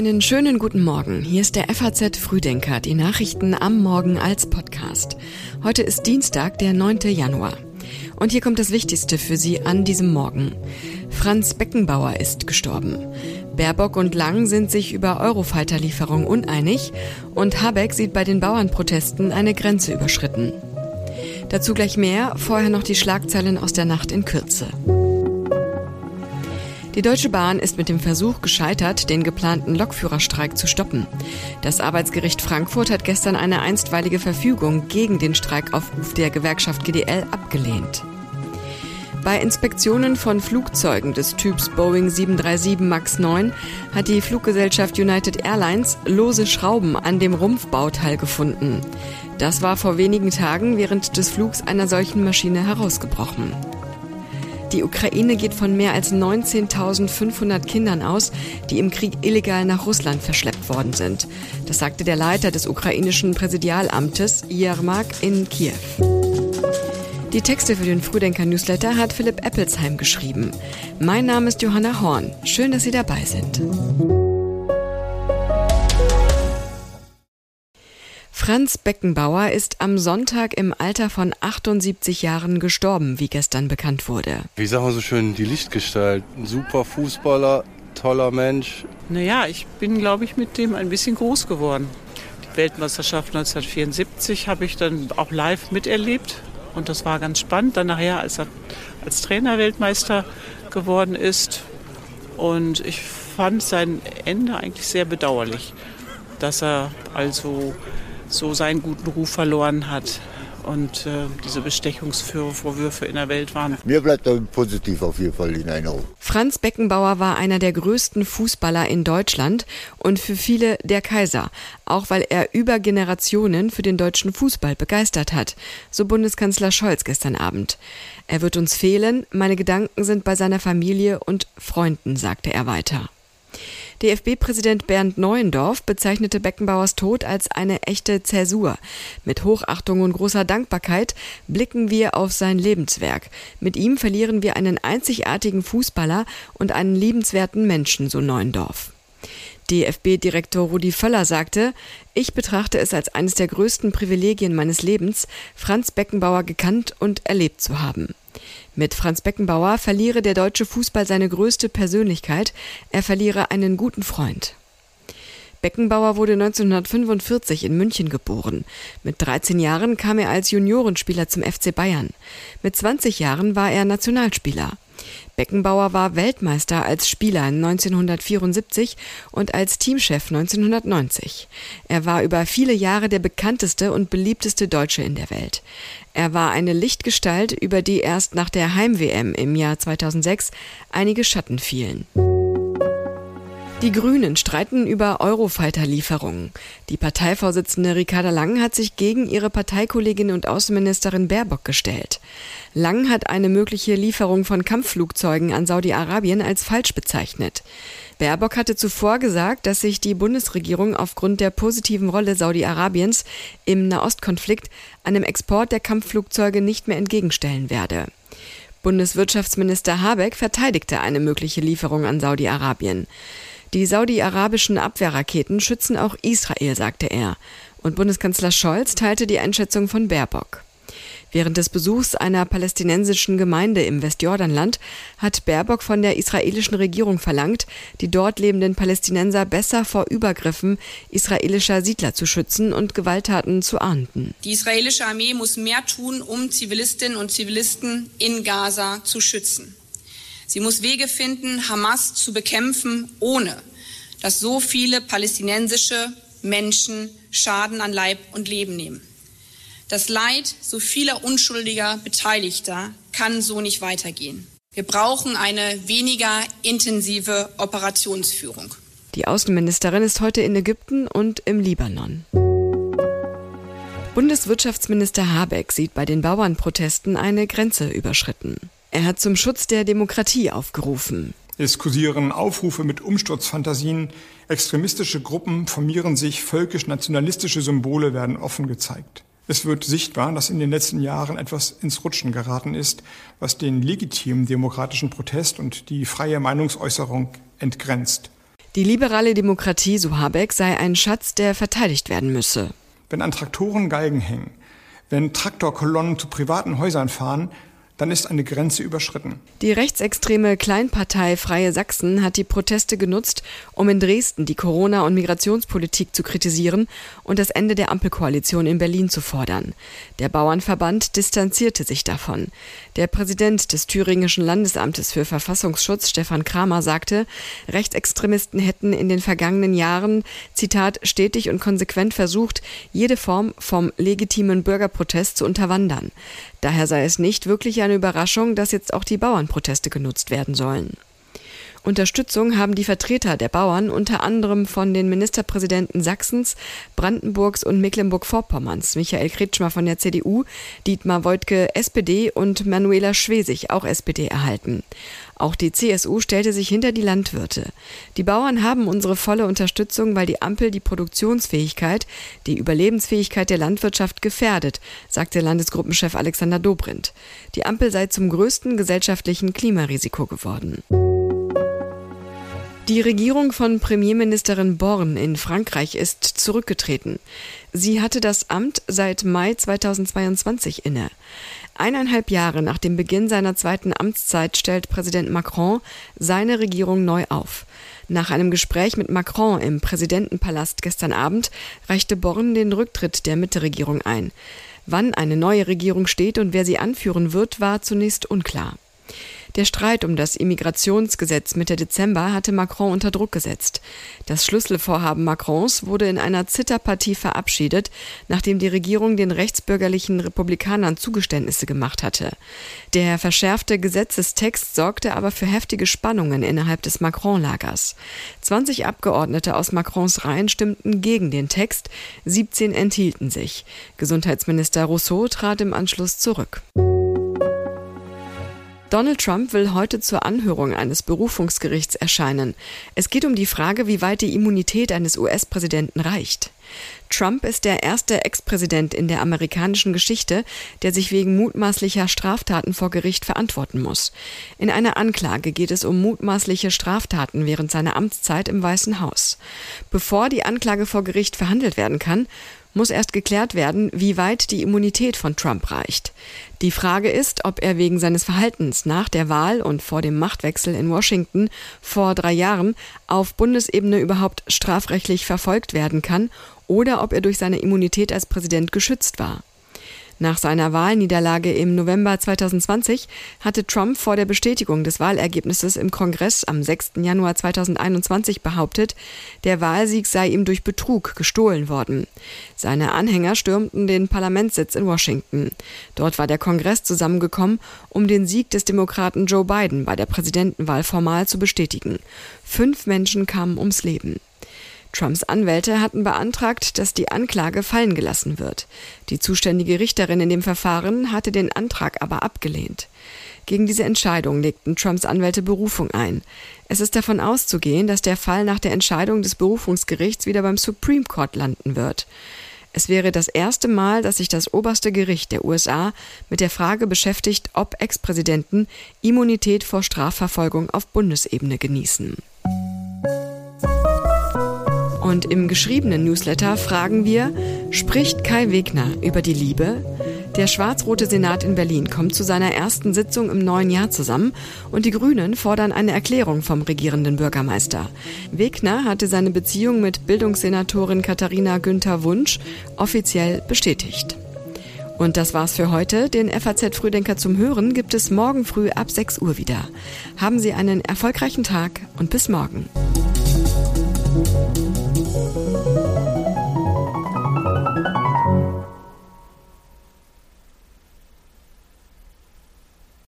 Einen schönen guten Morgen. Hier ist der FAZ Frühdenker, die Nachrichten am Morgen als Podcast. Heute ist Dienstag, der 9. Januar. Und hier kommt das Wichtigste für Sie an diesem Morgen. Franz Beckenbauer ist gestorben. Baerbock und Lang sind sich über Eurofighter-Lieferung uneinig und Habeck sieht bei den Bauernprotesten eine Grenze überschritten. Dazu gleich mehr, vorher noch die Schlagzeilen aus der Nacht in Kürze. Die Deutsche Bahn ist mit dem Versuch gescheitert, den geplanten Lokführerstreik zu stoppen. Das Arbeitsgericht Frankfurt hat gestern eine einstweilige Verfügung gegen den Streikaufruf der Gewerkschaft GDL abgelehnt. Bei Inspektionen von Flugzeugen des Typs Boeing 737 MAX 9 hat die Fluggesellschaft United Airlines lose Schrauben an dem Rumpfbauteil gefunden. Das war vor wenigen Tagen während des Flugs einer solchen Maschine herausgebrochen. Die Ukraine geht von mehr als 19.500 Kindern aus, die im Krieg illegal nach Russland verschleppt worden sind. Das sagte der Leiter des ukrainischen Präsidialamtes Jermak in Kiew. Die Texte für den Frühdenker-Newsletter hat Philipp Eppelsheim geschrieben. Mein Name ist Johanna Horn. Schön, dass Sie dabei sind. Franz Beckenbauer ist am Sonntag im Alter von 78 Jahren gestorben, wie gestern bekannt wurde. Wie sagen wir so schön, die Lichtgestalt. Ein super Fußballer, toller Mensch. Naja, ich bin, glaube ich, mit dem ein bisschen groß geworden. Die Weltmeisterschaft 1974 habe ich dann auch live miterlebt. Und das war ganz spannend. Dann nachher, als er als Trainer Weltmeister geworden ist. Und ich fand sein Ende eigentlich sehr bedauerlich, dass er also so seinen guten Ruf verloren hat und äh, diese Bestechungsvorwürfe in der Welt waren. Mir bleibt da positiv auf jeden Fall in Erinnerung. Franz Beckenbauer war einer der größten Fußballer in Deutschland und für viele der Kaiser, auch weil er über Generationen für den deutschen Fußball begeistert hat, so Bundeskanzler Scholz gestern Abend. Er wird uns fehlen, meine Gedanken sind bei seiner Familie und Freunden, sagte er weiter. DFB-Präsident Bernd Neuendorf bezeichnete Beckenbauers Tod als eine echte Zäsur. Mit Hochachtung und großer Dankbarkeit blicken wir auf sein Lebenswerk. Mit ihm verlieren wir einen einzigartigen Fußballer und einen liebenswerten Menschen, so Neuendorf. DFB-Direktor Rudi Völler sagte, ich betrachte es als eines der größten Privilegien meines Lebens, Franz Beckenbauer gekannt und erlebt zu haben. Mit Franz Beckenbauer verliere der deutsche Fußball seine größte Persönlichkeit, er verliere einen guten Freund. Beckenbauer wurde 1945 in München geboren. Mit 13 Jahren kam er als Juniorenspieler zum FC Bayern. Mit 20 Jahren war er Nationalspieler. Beckenbauer war Weltmeister als Spieler 1974 und als Teamchef 1990. Er war über viele Jahre der bekannteste und beliebteste Deutsche in der Welt. Er war eine Lichtgestalt, über die erst nach der Heim-WM im Jahr 2006 einige Schatten fielen. Die Grünen streiten über Eurofighter-Lieferungen. Die Parteivorsitzende Ricarda Lang hat sich gegen ihre Parteikollegin und Außenministerin Baerbock gestellt. Lang hat eine mögliche Lieferung von Kampfflugzeugen an Saudi-Arabien als falsch bezeichnet. Baerbock hatte zuvor gesagt, dass sich die Bundesregierung aufgrund der positiven Rolle Saudi-Arabiens im Nahostkonflikt einem Export der Kampfflugzeuge nicht mehr entgegenstellen werde. Bundeswirtschaftsminister Habeck verteidigte eine mögliche Lieferung an Saudi-Arabien. Die saudi-arabischen Abwehrraketen schützen auch Israel, sagte er. Und Bundeskanzler Scholz teilte die Einschätzung von Baerbock. Während des Besuchs einer palästinensischen Gemeinde im Westjordanland hat Baerbock von der israelischen Regierung verlangt, die dort lebenden Palästinenser besser vor Übergriffen israelischer Siedler zu schützen und Gewalttaten zu ahnden. Die israelische Armee muss mehr tun, um Zivilistinnen und Zivilisten in Gaza zu schützen. Sie muss Wege finden, Hamas zu bekämpfen, ohne dass so viele palästinensische Menschen Schaden an Leib und Leben nehmen. Das Leid so vieler unschuldiger Beteiligter kann so nicht weitergehen. Wir brauchen eine weniger intensive Operationsführung. Die Außenministerin ist heute in Ägypten und im Libanon. Bundeswirtschaftsminister Habeck sieht bei den Bauernprotesten eine Grenze überschritten. Er hat zum Schutz der Demokratie aufgerufen. Es kursieren Aufrufe mit Umsturzfantasien, extremistische Gruppen formieren sich, völkisch-nationalistische Symbole werden offen gezeigt. Es wird sichtbar, dass in den letzten Jahren etwas ins Rutschen geraten ist, was den legitimen demokratischen Protest und die freie Meinungsäußerung entgrenzt. Die liberale Demokratie, so Habeck, sei ein Schatz, der verteidigt werden müsse. Wenn an Traktoren Galgen hängen, wenn Traktorkolonnen zu privaten Häusern fahren, dann ist eine Grenze überschritten. Die rechtsextreme Kleinpartei Freie Sachsen hat die Proteste genutzt, um in Dresden die Corona- und Migrationspolitik zu kritisieren und das Ende der Ampelkoalition in Berlin zu fordern. Der Bauernverband distanzierte sich davon. Der Präsident des Thüringischen Landesamtes für Verfassungsschutz, Stefan Kramer, sagte, Rechtsextremisten hätten in den vergangenen Jahren, Zitat, stetig und konsequent versucht, jede Form vom legitimen Bürgerprotest zu unterwandern. Daher sei es nicht wirklich eine Überraschung, dass jetzt auch die Bauernproteste genutzt werden sollen. Unterstützung haben die Vertreter der Bauern unter anderem von den Ministerpräsidenten Sachsens, Brandenburgs und Mecklenburg-Vorpommerns, Michael Kretschmer von der CDU, Dietmar Woidke SPD und Manuela Schwesig, auch SPD, erhalten. Auch die CSU stellte sich hinter die Landwirte. Die Bauern haben unsere volle Unterstützung, weil die Ampel die Produktionsfähigkeit, die Überlebensfähigkeit der Landwirtschaft gefährdet, sagte Landesgruppenchef Alexander Dobrindt. Die Ampel sei zum größten gesellschaftlichen Klimarisiko geworden. Die Regierung von Premierministerin Born in Frankreich ist zurückgetreten. Sie hatte das Amt seit Mai 2022 inne. Eineinhalb Jahre nach dem Beginn seiner zweiten Amtszeit stellt Präsident Macron seine Regierung neu auf. Nach einem Gespräch mit Macron im Präsidentenpalast gestern Abend reichte Born den Rücktritt der Mitte-Regierung ein. Wann eine neue Regierung steht und wer sie anführen wird, war zunächst unklar. Der Streit um das Immigrationsgesetz Mitte Dezember hatte Macron unter Druck gesetzt. Das Schlüsselvorhaben Macrons wurde in einer Zitterpartie verabschiedet, nachdem die Regierung den rechtsbürgerlichen Republikanern Zugeständnisse gemacht hatte. Der verschärfte Gesetzestext sorgte aber für heftige Spannungen innerhalb des Macron-Lagers. 20 Abgeordnete aus Macrons Reihen stimmten gegen den Text, 17 enthielten sich. Gesundheitsminister Rousseau trat im Anschluss zurück. Donald Trump will heute zur Anhörung eines Berufungsgerichts erscheinen. Es geht um die Frage, wie weit die Immunität eines US-Präsidenten reicht. Trump ist der erste Ex-Präsident in der amerikanischen Geschichte, der sich wegen mutmaßlicher Straftaten vor Gericht verantworten muss. In einer Anklage geht es um mutmaßliche Straftaten während seiner Amtszeit im Weißen Haus. Bevor die Anklage vor Gericht verhandelt werden kann, muss erst geklärt werden, wie weit die Immunität von Trump reicht. Die Frage ist, ob er wegen seines Verhaltens nach der Wahl und vor dem Machtwechsel in Washington vor drei Jahren auf Bundesebene überhaupt strafrechtlich verfolgt werden kann oder ob er durch seine Immunität als Präsident geschützt war. Nach seiner Wahlniederlage im November 2020 hatte Trump vor der Bestätigung des Wahlergebnisses im Kongress am 6. Januar 2021 behauptet, der Wahlsieg sei ihm durch Betrug gestohlen worden. Seine Anhänger stürmten den Parlamentssitz in Washington. Dort war der Kongress zusammengekommen, um den Sieg des Demokraten Joe Biden bei der Präsidentenwahl formal zu bestätigen. Fünf Menschen kamen ums Leben. Trumps Anwälte hatten beantragt, dass die Anklage fallen gelassen wird. Die zuständige Richterin in dem Verfahren hatte den Antrag aber abgelehnt. Gegen diese Entscheidung legten Trumps Anwälte Berufung ein. Es ist davon auszugehen, dass der Fall nach der Entscheidung des Berufungsgerichts wieder beim Supreme Court landen wird. Es wäre das erste Mal, dass sich das oberste Gericht der USA mit der Frage beschäftigt, ob Ex-Präsidenten Immunität vor Strafverfolgung auf Bundesebene genießen. Und im geschriebenen Newsletter fragen wir, spricht Kai Wegner über die Liebe? Der schwarz-rote Senat in Berlin kommt zu seiner ersten Sitzung im neuen Jahr zusammen und die Grünen fordern eine Erklärung vom regierenden Bürgermeister. Wegner hatte seine Beziehung mit Bildungssenatorin Katharina Günther Wunsch offiziell bestätigt. Und das war's für heute. Den FAZ Frühdenker zum Hören gibt es morgen früh ab 6 Uhr wieder. Haben Sie einen erfolgreichen Tag und bis morgen.